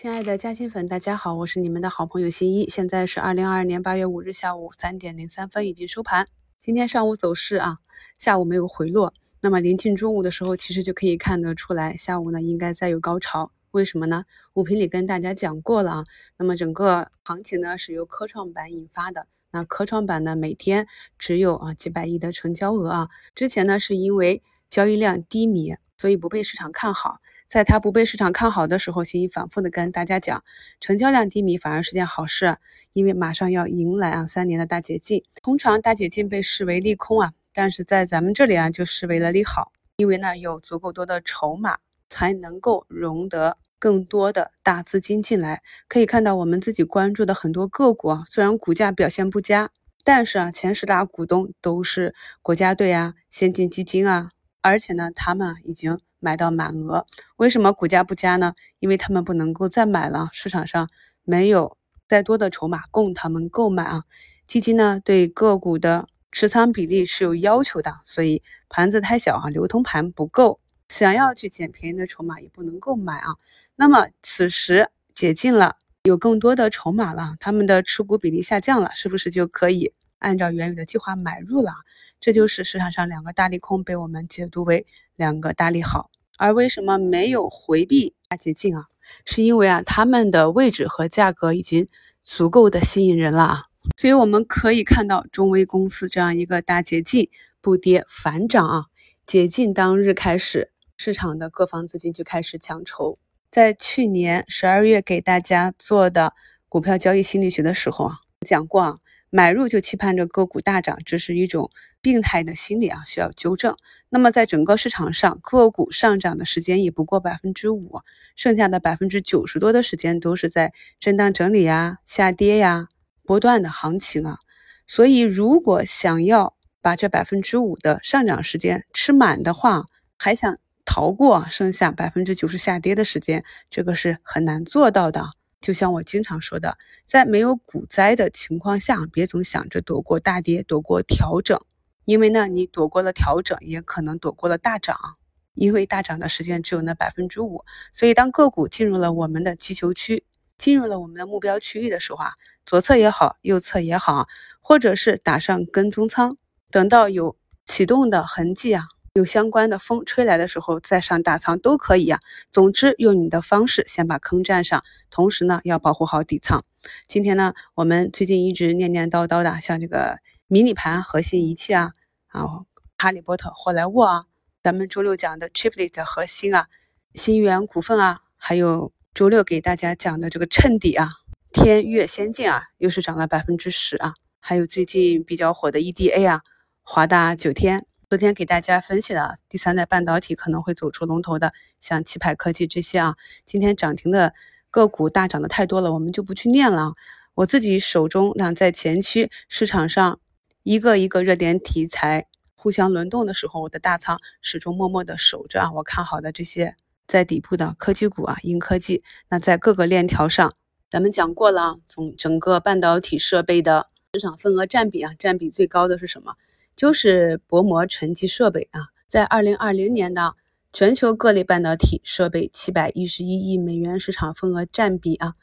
亲爱的嘉兴粉，大家好，我是你们的好朋友新一。现在是二零二二年八月五日下午三点零三分，已经收盘。今天上午走势啊，下午没有回落，那么临近中午的时候，其实就可以看得出来，下午呢应该再有高潮。为什么呢？五评里跟大家讲过了啊，那么整个行情呢是由科创板引发的。那科创板呢每天只有啊几百亿的成交额啊，之前呢是因为交易量低迷。所以不被市场看好，在它不被市场看好的时候，新一反复的跟大家讲，成交量低迷反而是件好事，因为马上要迎来啊三年的大解禁。通常大解禁被视为利空啊，但是在咱们这里啊就视为了利好，因为呢有足够多的筹码才能够融得更多的大资金进来。可以看到我们自己关注的很多个股啊，虽然股价表现不佳，但是啊前十大股东都是国家队啊、先进基金啊。而且呢，他们已经买到满额，为什么股价不佳呢？因为他们不能够再买了，市场上没有再多的筹码供他们购买啊。基金呢对个股的持仓比例是有要求的，所以盘子太小啊，流通盘不够，想要去捡便宜的筹码也不能够买啊。那么此时解禁了，有更多的筹码了，他们的持股比例下降了，是不是就可以按照原有的计划买入了？这就是市场上两个大利空被我们解读为两个大利好，而为什么没有回避大捷径啊？是因为啊，他们的位置和价格已经足够的吸引人了啊，所以我们可以看到中微公司这样一个大捷径不跌反涨啊。解禁当日开始，市场的各方资金就开始抢筹。在去年十二月给大家做的股票交易心理学的时候啊，讲过啊。买入就期盼着个股大涨，这是一种病态的心理啊，需要纠正。那么在整个市场上，个股上涨的时间也不过百分之五，剩下的百分之九十多的时间都是在震荡整理呀、下跌呀、波段的行情啊。所以，如果想要把这百分之五的上涨时间吃满的话，还想逃过剩下百分之九十下跌的时间，这个是很难做到的。就像我经常说的，在没有股灾的情况下，别总想着躲过大跌、躲过调整，因为呢，你躲过了调整，也可能躲过了大涨。因为大涨的时间只有那百分之五，所以当个股进入了我们的击球区，进入了我们的目标区域的时候啊，左侧也好，右侧也好，或者是打上跟踪仓，等到有启动的痕迹啊。有相关的风吹来的时候再上大仓都可以呀。总之用你的方式先把坑占上，同时呢要保护好底仓。今天呢我们最近一直念念叨叨的，像这个迷你盘核心仪器啊，啊哈利波特、霍莱沃啊，咱们周六讲的 Triplet 核心啊，新源股份啊，还有周六给大家讲的这个衬底啊，天越先进啊，又是涨了百分之十啊，还有最近比较火的 EDA 啊，华大九天。昨天给大家分析的第三代半导体可能会走出龙头的，像奇派科技这些啊，今天涨停的个股大涨的太多了，我们就不去念了。我自己手中那在前期市场上一个一个热点题材互相轮动的时候，我的大仓始终默默的守着啊。我看好的这些在底部的科技股啊，硬科技，那在各个链条上，咱们讲过了，从整个半导体设备的市场份额占比啊，占比最高的是什么？就是薄膜沉积设备啊，在二零二零年的全球各类半导体设备七百一十一亿美元市场份额占比啊，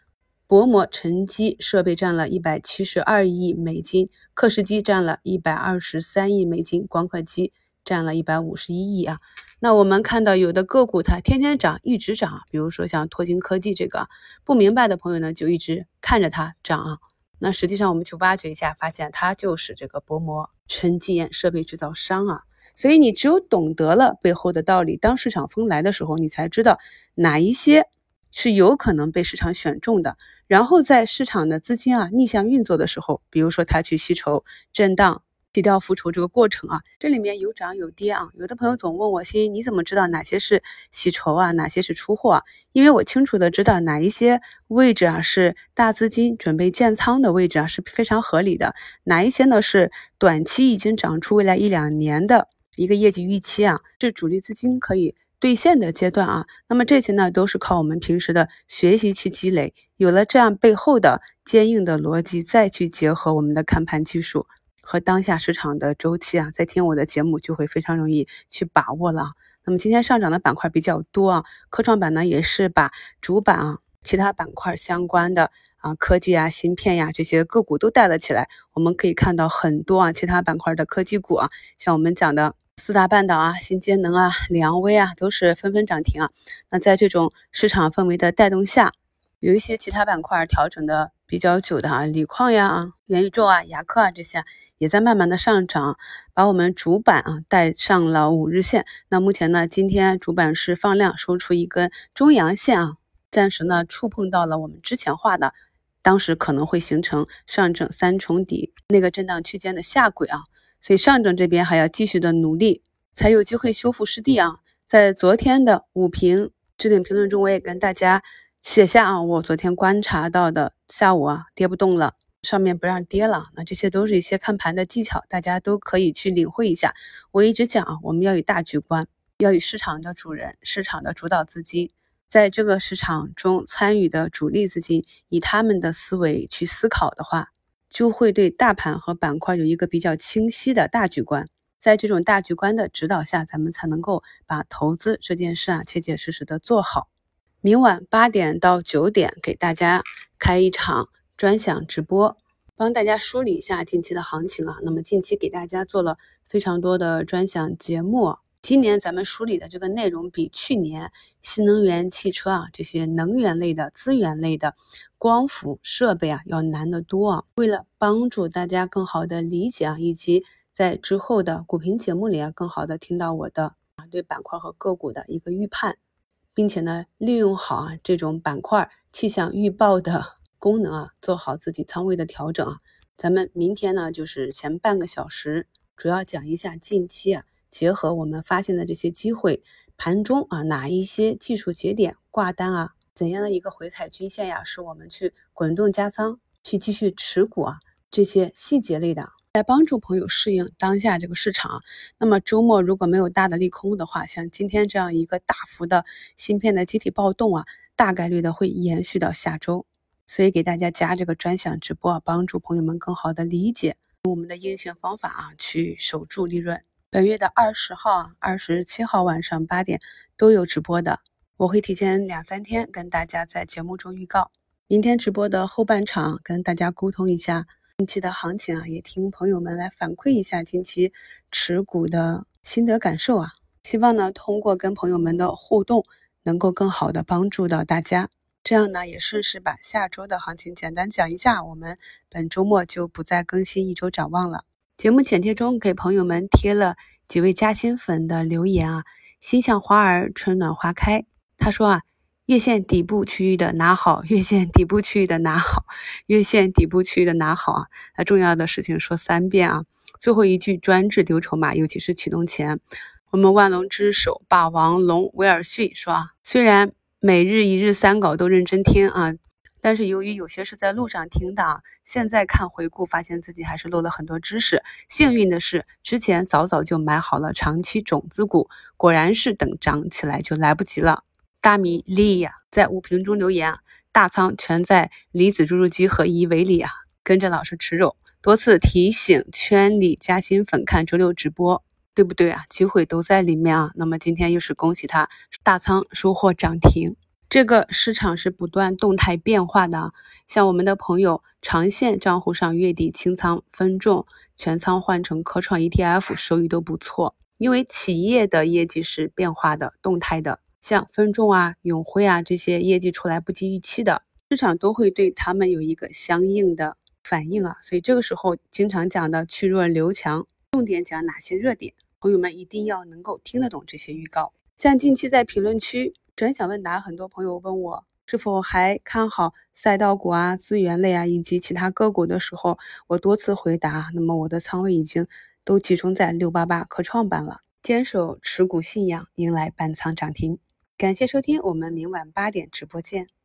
薄膜沉积设备占了一百七十二亿美金，刻蚀机占了一百二十三亿美金，光刻机占了一百五十一亿啊。那我们看到有的个股它天天涨，一直涨，比如说像拓金科技这个，不明白的朋友呢就一直看着它涨啊。那实际上我们去挖掘一下，发现它就是这个薄膜沉积岩设备制造商啊。所以你只有懂得了背后的道理，当市场风来的时候，你才知道哪一些是有可能被市场选中的。然后在市场的资金啊逆向运作的时候，比如说它去吸筹震荡。低调复筹这个过程啊，这里面有涨有跌啊。有的朋友总问我，欣你怎么知道哪些是洗筹啊，哪些是出货啊？因为我清楚的知道哪一些位置啊是大资金准备建仓的位置啊，是非常合理的。哪一些呢是短期已经涨出未来一两年的一个业绩预期啊，是主力资金可以兑现的阶段啊。那么这些呢都是靠我们平时的学习去积累，有了这样背后的坚硬的逻辑，再去结合我们的看盘技术。和当下市场的周期啊，在听我的节目就会非常容易去把握了。那么今天上涨的板块比较多啊，科创板呢也是把主板啊其他板块相关的科技啊、芯片呀这些个股都带了起来。我们可以看到很多啊，其他板块的科技股啊，像我们讲的四大半岛啊、新节能啊、良威啊，都是纷纷涨停啊。那在这种市场氛围的带动下，有一些其他板块调整的比较久的啊，锂矿呀、啊元宇宙啊、牙科啊这些。也在慢慢的上涨，把我们主板啊带上了五日线。那目前呢，今天主板是放量收出一根中阳线啊，暂时呢触碰到了我们之前画的，当时可能会形成上证三重底那个震荡区间的下轨啊，所以上证这边还要继续的努力，才有机会修复失地啊。在昨天的午评置顶评论中，我也跟大家写下啊，我昨天观察到的下午啊跌不动了。上面不让跌了，那这些都是一些看盘的技巧，大家都可以去领会一下。我一直讲啊，我们要以大局观，要以市场的主人、市场的主导资金，在这个市场中参与的主力资金，以他们的思维去思考的话，就会对大盘和板块有一个比较清晰的大局观。在这种大局观的指导下，咱们才能够把投资这件事啊切切实实的做好。明晚八点到九点给大家开一场。专享直播，帮大家梳理一下近期的行情啊。那么近期给大家做了非常多的专享节目，今年咱们梳理的这个内容比去年新能源汽车啊这些能源类的、资源类的、光伏设备啊要难得多啊。为了帮助大家更好的理解啊，以及在之后的股评节目里啊更好的听到我的啊对板块和个股的一个预判，并且呢利用好啊这种板块气象预报的。功能啊，做好自己仓位的调整啊。咱们明天呢，就是前半个小时，主要讲一下近期啊，结合我们发现的这些机会，盘中啊哪一些技术节点挂单啊，怎样的一个回踩均线呀，是我们去滚动加仓去继续持股啊，这些细节类的，来帮助朋友适应当下这个市场。那么周末如果没有大的利空的话，像今天这样一个大幅的芯片的集体暴动啊，大概率的会延续到下周。所以给大家加这个专享直播啊，帮助朋友们更好的理解我们的运行方法啊，去守住利润。本月的二十号、二十七号晚上八点都有直播的，我会提前两三天跟大家在节目中预告。明天直播的后半场跟大家沟通一下近期的行情啊，也听朋友们来反馈一下近期持股的心得感受啊。希望呢通过跟朋友们的互动，能够更好的帮助到大家。这样呢，也顺势把下周的行情简单讲一下。我们本周末就不再更新一周展望了。节目简介中给朋友们贴了几位嘉兴粉的留言啊，心向花儿春暖花开。他说啊，月线底部区域的拿好，月线底部区域的拿好，月线底部区域的拿好啊。那重要的事情说三遍啊。最后一句专治丢筹码，尤其是启动前。我们万龙之首霸王龙威尔逊说啊，虽然。每日一日三稿都认真听啊，但是由于有些是在路上听的，现在看回顾，发现自己还是漏了很多知识。幸运的是，之前早早就买好了长期种子股，果然是等涨起来就来不及了。大米粒呀，在五评中留言，大仓全在离子注入机和伊维里啊，跟着老师吃肉，多次提醒圈里加薪粉看周六直播。对不对啊？机会都在里面啊。那么今天又是恭喜他大仓收获涨停。这个市场是不断动态变化的。像我们的朋友长线账户上月底清仓分众，全仓换成科创 ETF，收益都不错。因为企业的业绩是变化的、动态的，像分众啊、永辉啊这些业绩出来不及预期的，市场都会对他们有一个相应的反应啊。所以这个时候经常讲的去弱留强，重点讲哪些热点？朋友们一定要能够听得懂这些预告。像近期在评论区转享问答，很多朋友问我是否还看好赛道股啊、资源类啊以及其他个股的时候，我多次回答。那么我的仓位已经都集中在六八八科创板了，坚守持股信仰，迎来半仓涨停。感谢收听，我们明晚八点直播见。